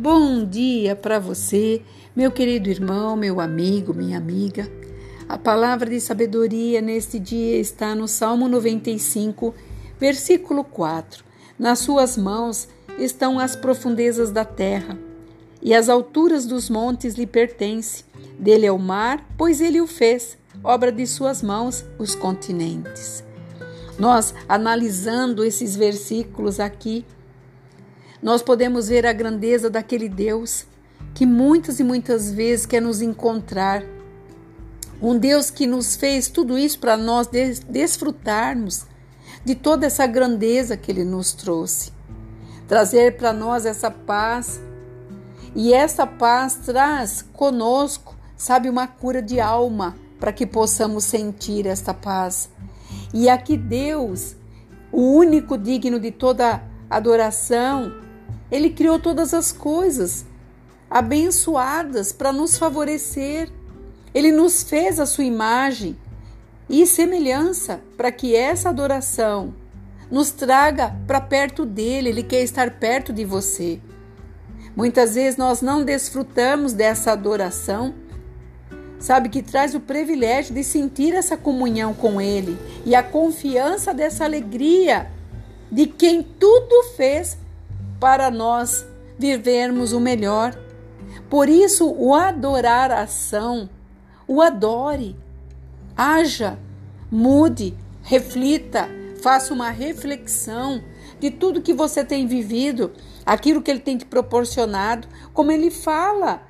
bom dia para você, meu querido irmão, meu amigo, minha amiga. A palavra de sabedoria neste dia está no Salmo 95, versículo 4. Nas suas mãos estão as profundezas da terra, e as alturas dos montes lhe pertencem. Dele é o mar, pois ele o fez, obra de suas mãos, os continentes. Nós, analisando esses versículos aqui, nós podemos ver a grandeza daquele Deus que muitas e muitas vezes quer nos encontrar. Um Deus que nos fez tudo isso para nós des desfrutarmos de toda essa grandeza que Ele nos trouxe. Trazer para nós essa paz. E essa paz traz conosco, sabe, uma cura de alma para que possamos sentir esta paz. E aqui Deus, o único digno de toda adoração, ele criou todas as coisas abençoadas para nos favorecer. Ele nos fez a sua imagem e semelhança para que essa adoração nos traga para perto dele. Ele quer estar perto de você. Muitas vezes nós não desfrutamos dessa adoração, sabe, que traz o privilégio de sentir essa comunhão com Ele e a confiança dessa alegria de quem tudo fez para nós vivermos o melhor. Por isso, o adorar a ação, o adore, haja, mude, reflita, faça uma reflexão de tudo que você tem vivido, aquilo que ele tem te proporcionado, como ele fala.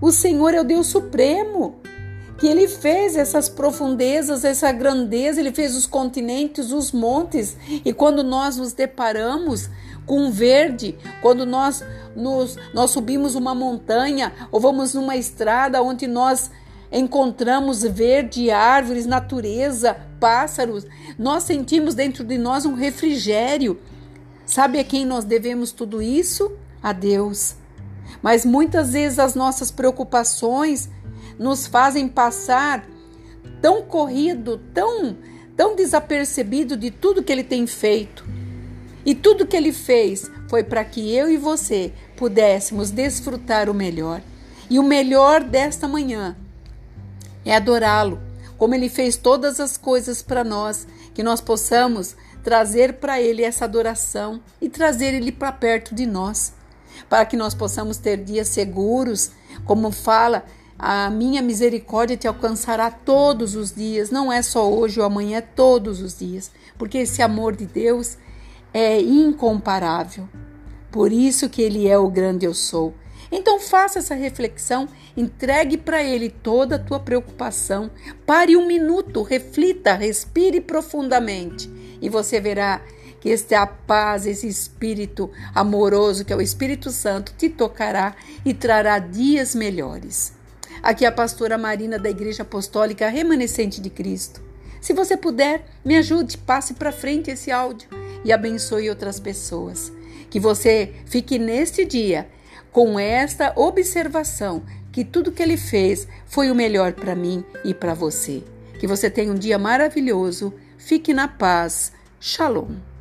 O Senhor é o Deus Supremo, que ele fez essas profundezas, essa grandeza, ele fez os continentes, os montes, e quando nós nos deparamos com verde, quando nós nos, nós subimos uma montanha ou vamos numa estrada onde nós encontramos verde, árvores, natureza, pássaros, nós sentimos dentro de nós um refrigério. Sabe a quem nós devemos tudo isso? A Deus. Mas muitas vezes as nossas preocupações nos fazem passar tão corrido, tão tão desapercebido de tudo que ele tem feito. E tudo que ele fez foi para que eu e você pudéssemos desfrutar o melhor. E o melhor desta manhã é adorá-lo, como ele fez todas as coisas para nós, que nós possamos trazer para ele essa adoração e trazer ele para perto de nós, para que nós possamos ter dias seguros, como fala a minha misericórdia te alcançará todos os dias, não é só hoje ou amanhã, é todos os dias, porque esse amor de Deus é incomparável. Por isso que ele é o grande eu sou. Então faça essa reflexão, entregue para ele toda a tua preocupação. Pare um minuto, reflita, respire profundamente e você verá que esta paz, esse espírito amoroso que é o Espírito Santo te tocará e trará dias melhores. Aqui é a pastora Marina da Igreja Apostólica Remanescente de Cristo. Se você puder, me ajude, passe para frente esse áudio e abençoe outras pessoas. Que você fique neste dia com esta observação que tudo que ele fez foi o melhor para mim e para você. Que você tenha um dia maravilhoso. Fique na paz. Shalom.